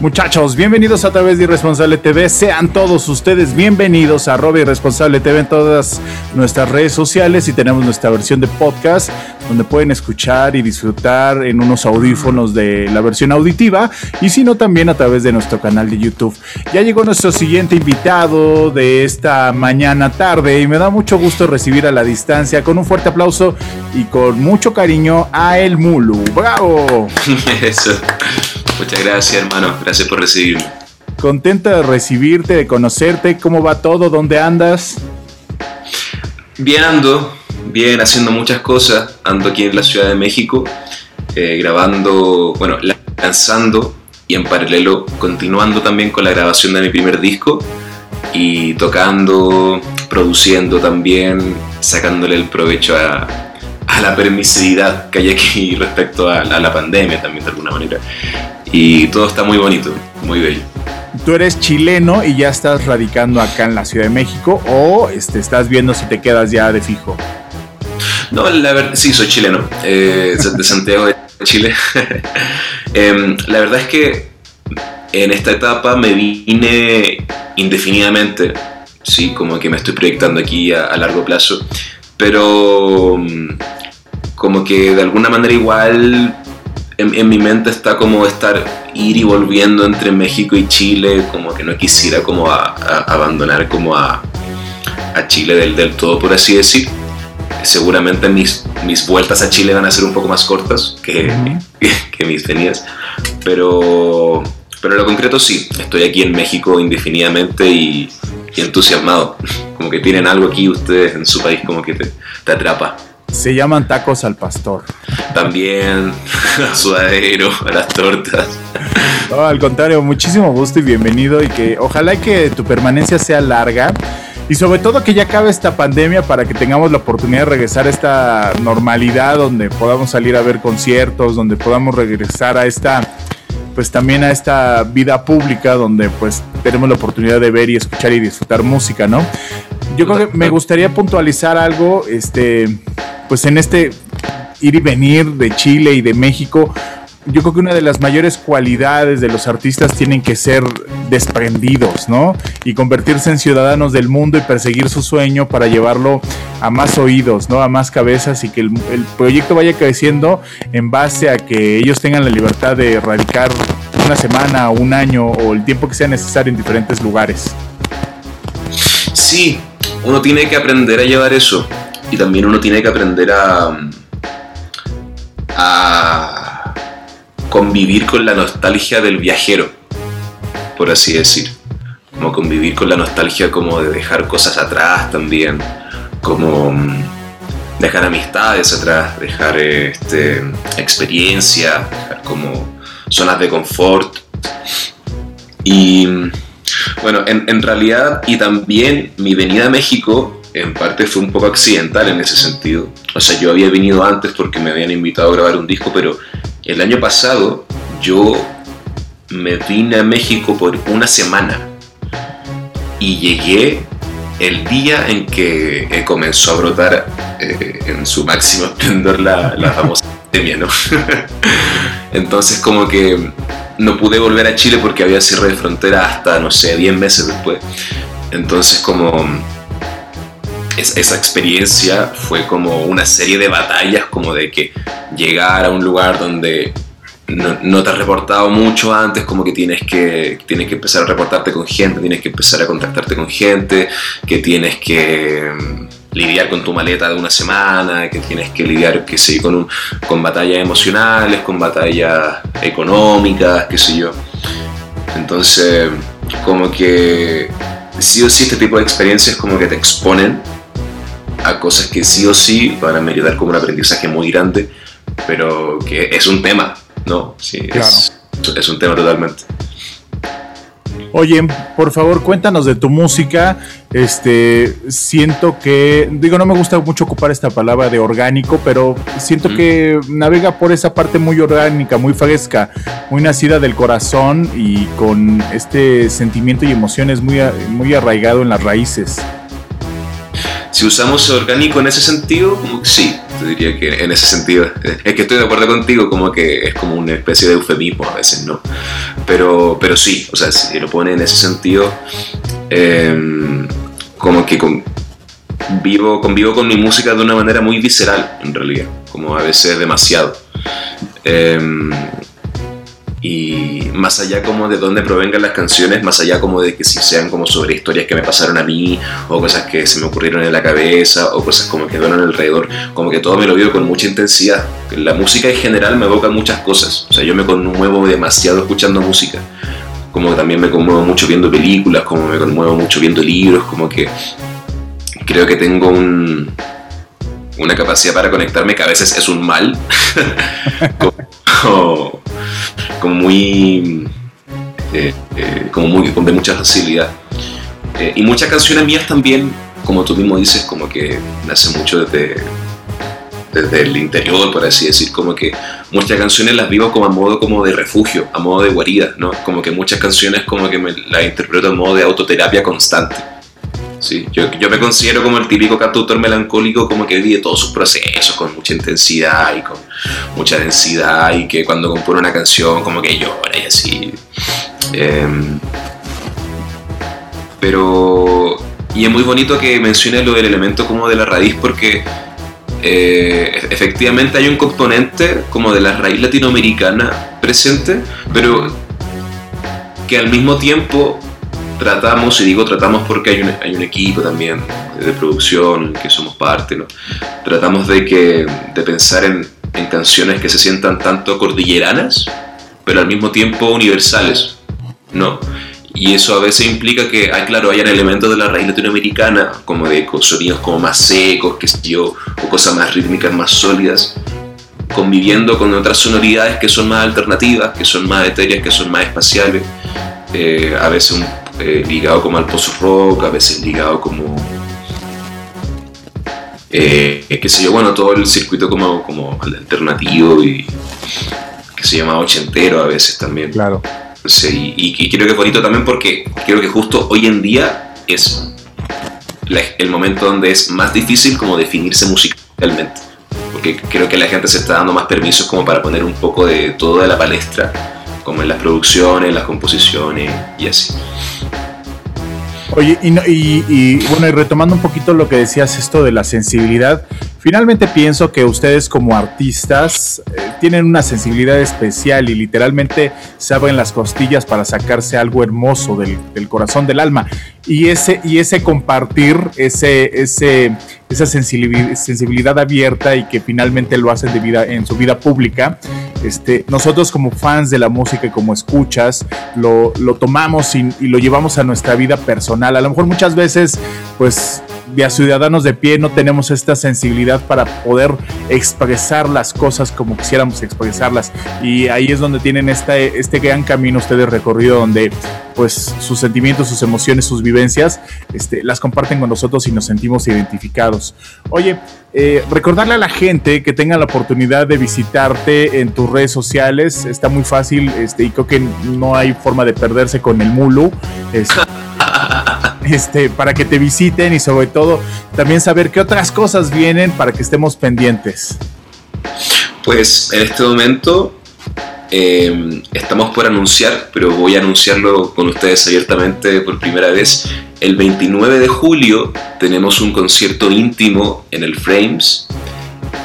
Muchachos, bienvenidos a través de Irresponsable TV. Sean todos ustedes bienvenidos a Robe Irresponsable TV en todas nuestras redes sociales y tenemos nuestra versión de podcast donde pueden escuchar y disfrutar en unos audífonos de la versión auditiva y si no también a través de nuestro canal de YouTube. Ya llegó nuestro siguiente invitado de esta mañana tarde y me da mucho gusto recibir a la distancia con un fuerte aplauso y con mucho cariño a El Mulu. ¡Bravo! Eso. Muchas gracias, hermano. Gracias por recibirme. Contenta de recibirte, de conocerte. ¿Cómo va todo? ¿Dónde andas? Bien ando, bien haciendo muchas cosas. Ando aquí en la Ciudad de México, eh, grabando, bueno, lanzando y en paralelo continuando también con la grabación de mi primer disco y tocando, produciendo también, sacándole el provecho a, a la permisividad que hay aquí respecto a, a la pandemia también de alguna manera y todo está muy bonito, muy bello. Tú eres chileno y ya estás radicando acá en la Ciudad de México o este, estás viendo si te quedas ya de fijo. No, la verdad, sí, soy chileno, eh, de Santiago de Chile. eh, la verdad es que en esta etapa me vine indefinidamente, sí, como que me estoy proyectando aquí a, a largo plazo, pero mm, como que de alguna manera igual en, mi mente está como estar ir y volviendo entre México y Chile, como que no quisiera como a, abandonar como a, a Chile del, del, todo, por así decir. Seguramente mis, mis vueltas a Chile van a ser un poco más cortas que, que, mis venidas, pero, pero lo concreto sí, estoy aquí en México indefinidamente y, y entusiasmado, como que tienen algo aquí ustedes en su país como que te, te atrapa. Se llaman tacos al pastor. También a sudadero, a las tortas. No, al contrario, muchísimo gusto y bienvenido y que ojalá que tu permanencia sea larga y sobre todo que ya acabe esta pandemia para que tengamos la oportunidad de regresar a esta normalidad donde podamos salir a ver conciertos, donde podamos regresar a esta pues también a esta vida pública donde pues tenemos la oportunidad de ver y escuchar y disfrutar música, ¿no? Yo creo que me gustaría puntualizar algo, este, pues en este ir y venir de Chile y de México, yo creo que una de las mayores cualidades de los artistas tienen que ser desprendidos, ¿no? Y convertirse en ciudadanos del mundo y perseguir su sueño para llevarlo a más oídos, ¿no? A más cabezas y que el, proyecto vaya creciendo en base a que ellos tengan la libertad de radicar una semana, un año o el tiempo que sea necesario en diferentes lugares. Sí, uno tiene que aprender a llevar eso y también uno tiene que aprender a, a convivir con la nostalgia del viajero, por así decir. Como convivir con la nostalgia como de dejar cosas atrás también, como mm, dejar amistades atrás, dejar este, experiencia, dejar como zonas de confort. Y bueno, en, en realidad y también mi venida a México en parte fue un poco accidental en ese sentido. O sea, yo había venido antes porque me habían invitado a grabar un disco, pero el año pasado yo me vine a México por una semana y llegué el día en que comenzó a brotar eh, en su máximo esplendor la, la famosa pandemia. Entonces como que no pude volver a Chile porque había cierre de frontera hasta, no sé, 10 meses después. Entonces como esa experiencia fue como una serie de batallas, como de que llegar a un lugar donde no, te has reportado mucho antes, como que tienes, que tienes que empezar a reportarte con gente, tienes que empezar a contactarte con gente, que tienes que lidiar con tu maleta de una semana, que tienes que lidiar, qué sé, con, con batallas emocionales, con batallas económicas, qué sé yo. Entonces, como que sí o sí este tipo de experiencias como que te exponen a cosas que sí o sí van a meditar como un aprendizaje muy grande, pero que es un tema, ¿no? Sí, es, es un tema totalmente. Oye, por favor, cuéntanos de tu música. Este, siento que, digo, no me gusta mucho ocupar esta palabra de orgánico, pero siento que navega por esa parte muy orgánica, muy fresca, muy nacida del corazón y con este sentimiento y emociones muy, muy arraigado en las raíces. Si usamos orgánico en ese sentido, sí, te diría que en ese sentido. Es que estoy de acuerdo contigo, como que es como una especie de eufemismo a veces, ¿no? Pero, pero sí, o sea, si lo pone en ese sentido, em, como que vivo, convivo con mi música de una manera muy visceral, en realidad, como a veces demasiado. Em, y más allá como de dónde provengan las canciones, más allá como de que si sean como sobre historias que me pasaron a mí, o cosas que se me ocurrieron en la cabeza, o cosas como que duelen alrededor, como que todo me lo vivo con mucha intensidad. La música en general me evoca muchas cosas, o sea, yo me conmuevo demasiado escuchando música, como también me conmuevo mucho viendo películas, como me conmuevo mucho viendo libros, como que creo que tengo un, una capacidad para conectarme que a veces es un mal. como muy, eh, eh, como muy, de mucha facilidad. Eh, y muchas canciones mías también, como tú mismo dices, como que nace mucho desde, desde el interior, por así decir, como que muchas canciones las vivo como a modo como de refugio, a modo de guarida, ¿no? Como que muchas canciones como que me las interpreto a modo de autoterapia constante. Sí, yo, me considero como el típico cantautor melancólico, como que vive todos sus procesos con mucha intensidad y con mucha densidad, y que cuando compone una canción, como que llora y así. Em, pero. Y es muy bonito que menciones lo del elemento como de la raíz, porque eh, efectivamente hay un componente como de la raíz latinoamericana presente, pero que al mismo tiempo tratamos, y digo tratamos porque hay un, hay un equipo también de producción que somos parte, ¿no? tratamos de, que, de pensar en, en canciones que se sientan tanto cordilleranas, pero al mismo tiempo universales, ¿no? Y eso a veces implica que, hay, claro, hayan elementos de la raíz latinoamericana, como de sonidos como más secos, que yo, o cosas más rítmicas, más sólidas, conviviendo con otras sonoridades que son más alternativas, que son más etéreas, que son más espaciales, eh, a veces un eh, ligado como al post-rock, a veces ligado como, eh, qué sé yo, bueno, todo el circuito como, como alternativo y que se llama ochentero a veces también. Claro. Sí, y, creo que es bonito también porque creo que justo hoy en día es el momento donde es más difícil como definirse musicalmente. Porque creo que la gente se está dando más permisos como para poner un poco de todo de la palestra como en las producciones, las composiciones y así. Oye, y, bueno, y retomando un poquito lo que decías, esto de la sensibilidad, finalmente pienso que ustedes como artistas eh, tienen una sensibilidad especial y literalmente se abren las costillas para sacarse algo hermoso del, del corazón, del alma. Y ese, y ese compartir, ese, ese, esa sensibilidad, abierta y que finalmente lo hacen de vida, en su vida pública, este, nosotros como fans de la música y como escuchas, lo, lo tomamos y, lo llevamos a nuestra vida personal. A lo mejor muchas veces, pues de a ciudadanos de pie no tenemos esta sensibilidad para poder expresar las cosas como quisiéramos expresarlas. Y ahí es donde tienen este, este gran camino ustedes recorrido, donde pues sus sentimientos, sus emociones, sus vivencias, este, las comparten con nosotros y nos sentimos identificados. Oye, eh, recordarle a la gente que tenga la oportunidad de visitarte en tus redes sociales, está muy fácil este, y creo que no hay forma de perderse con el Mulu. Este, este, para que te visiten y sobre todo también saber qué otras cosas vienen para que estemos pendientes. Pues en este momento eh, estamos por anunciar, pero voy a anunciarlo con ustedes abiertamente por primera vez. El 29 de julio tenemos un concierto íntimo en el Frames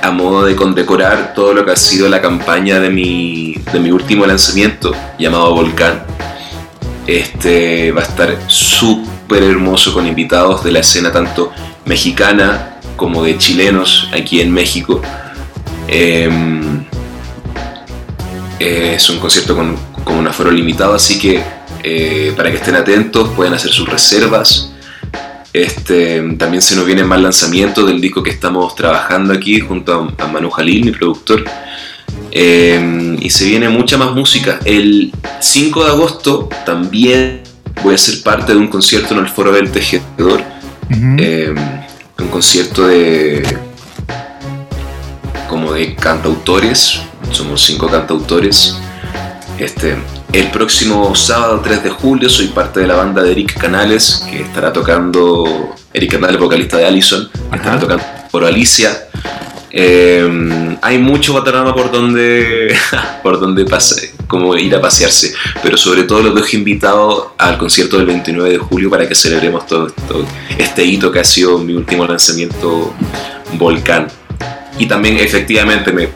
a modo de condecorar todo lo que ha sido la campaña de mi, de mi último lanzamiento llamado Volcán. Este va a estar súper hermoso con invitados de la escena tanto mexicana como de chilenos aquí en México. Em, es un concierto con, con, un aforo limitado, así que eh, para que estén atentos pueden hacer sus reservas. Este, también se nos viene más lanzamiento del disco que estamos trabajando aquí junto a, Manu Jalil, mi productor. Em, y se viene mucha más música. El 5 de agosto también voy a ser parte de un concierto en el Foro del Tejedor. Un concierto de. como de cantautores. Somos cinco cantautores. Este, el próximo sábado 3 de julio soy parte de la banda de Eric Canales, que estará tocando. Eric Canales, vocalista de Allison, estará tocando por Alicia. Eh, hay mucho panorama por donde, por donde pase, como ir a pasearse, pero sobre todo los dejo invitados al concierto del 29 de julio para que celebremos todo esto, este hito que ha sido mi último lanzamiento Volcán. Y también efectivamente me,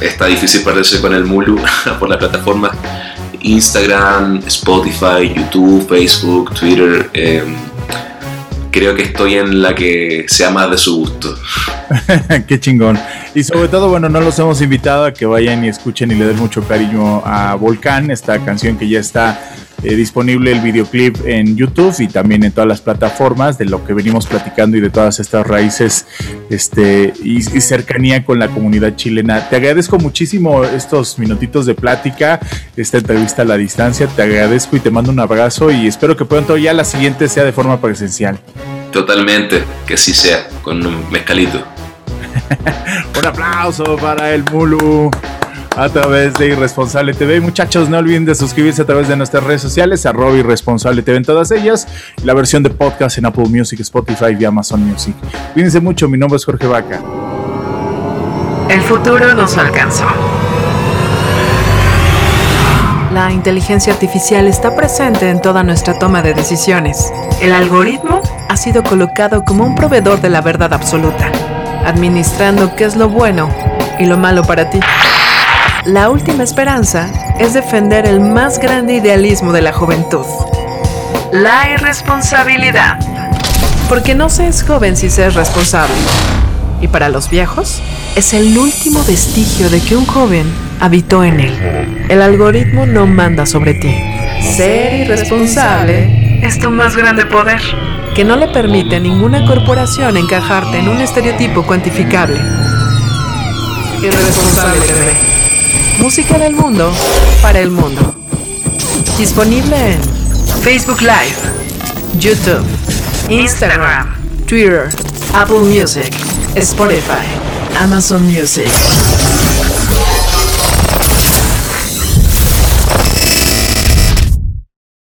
está difícil perderse con el Mulu por la plataforma Instagram, Spotify, YouTube, Facebook, Twitter. Eh, creo que estoy en la que sea más de su gusto. Qué chingón. Y sobre todo, bueno, no los hemos invitado a que vayan y escuchen y le den mucho cariño a Volcán, esta canción que ya está eh, disponible el videoclip en YouTube y también en todas las plataformas de lo que venimos platicando y de todas estas raíces este, y, cercanía con la comunidad chilena. Te agradezco muchísimo estos minutitos de plática, esta entrevista a la distancia. Te agradezco y te mando un abrazo y espero que pronto ya la siguiente sea de forma presencial. Totalmente, que así sea, con un mezcalito. un aplauso para el Mulu a través de Irresponsable TV. Muchachos, no olviden de suscribirse a través de nuestras redes sociales, arroba Irresponsable TV en todas ellas, la versión de podcast en Apple Music, Spotify y Amazon Music. Cuídense mucho, mi nombre es Jorge Vaca. El futuro nos alcanzó. La inteligencia artificial está presente en toda nuestra toma de decisiones. El algoritmo ha sido colocado como un proveedor de la verdad absoluta, administrando qué es lo bueno y lo malo para ti. La última esperanza es defender el más grande idealismo de la juventud. La irresponsabilidad. Porque no se es joven si se es responsable. Y para los viejos, es el último vestigio de que un joven habitó en él. El algoritmo no manda sobre ti. Ser irresponsable es tu más grande poder, que no le permite a ninguna corporación encajarte en un estereotipo cuantificable. Irresponsable. Música del mundo para el mundo. Disponible en Facebook Live, YouTube, Instagram, Twitter, Apple Music, Spotify, Amazon Music.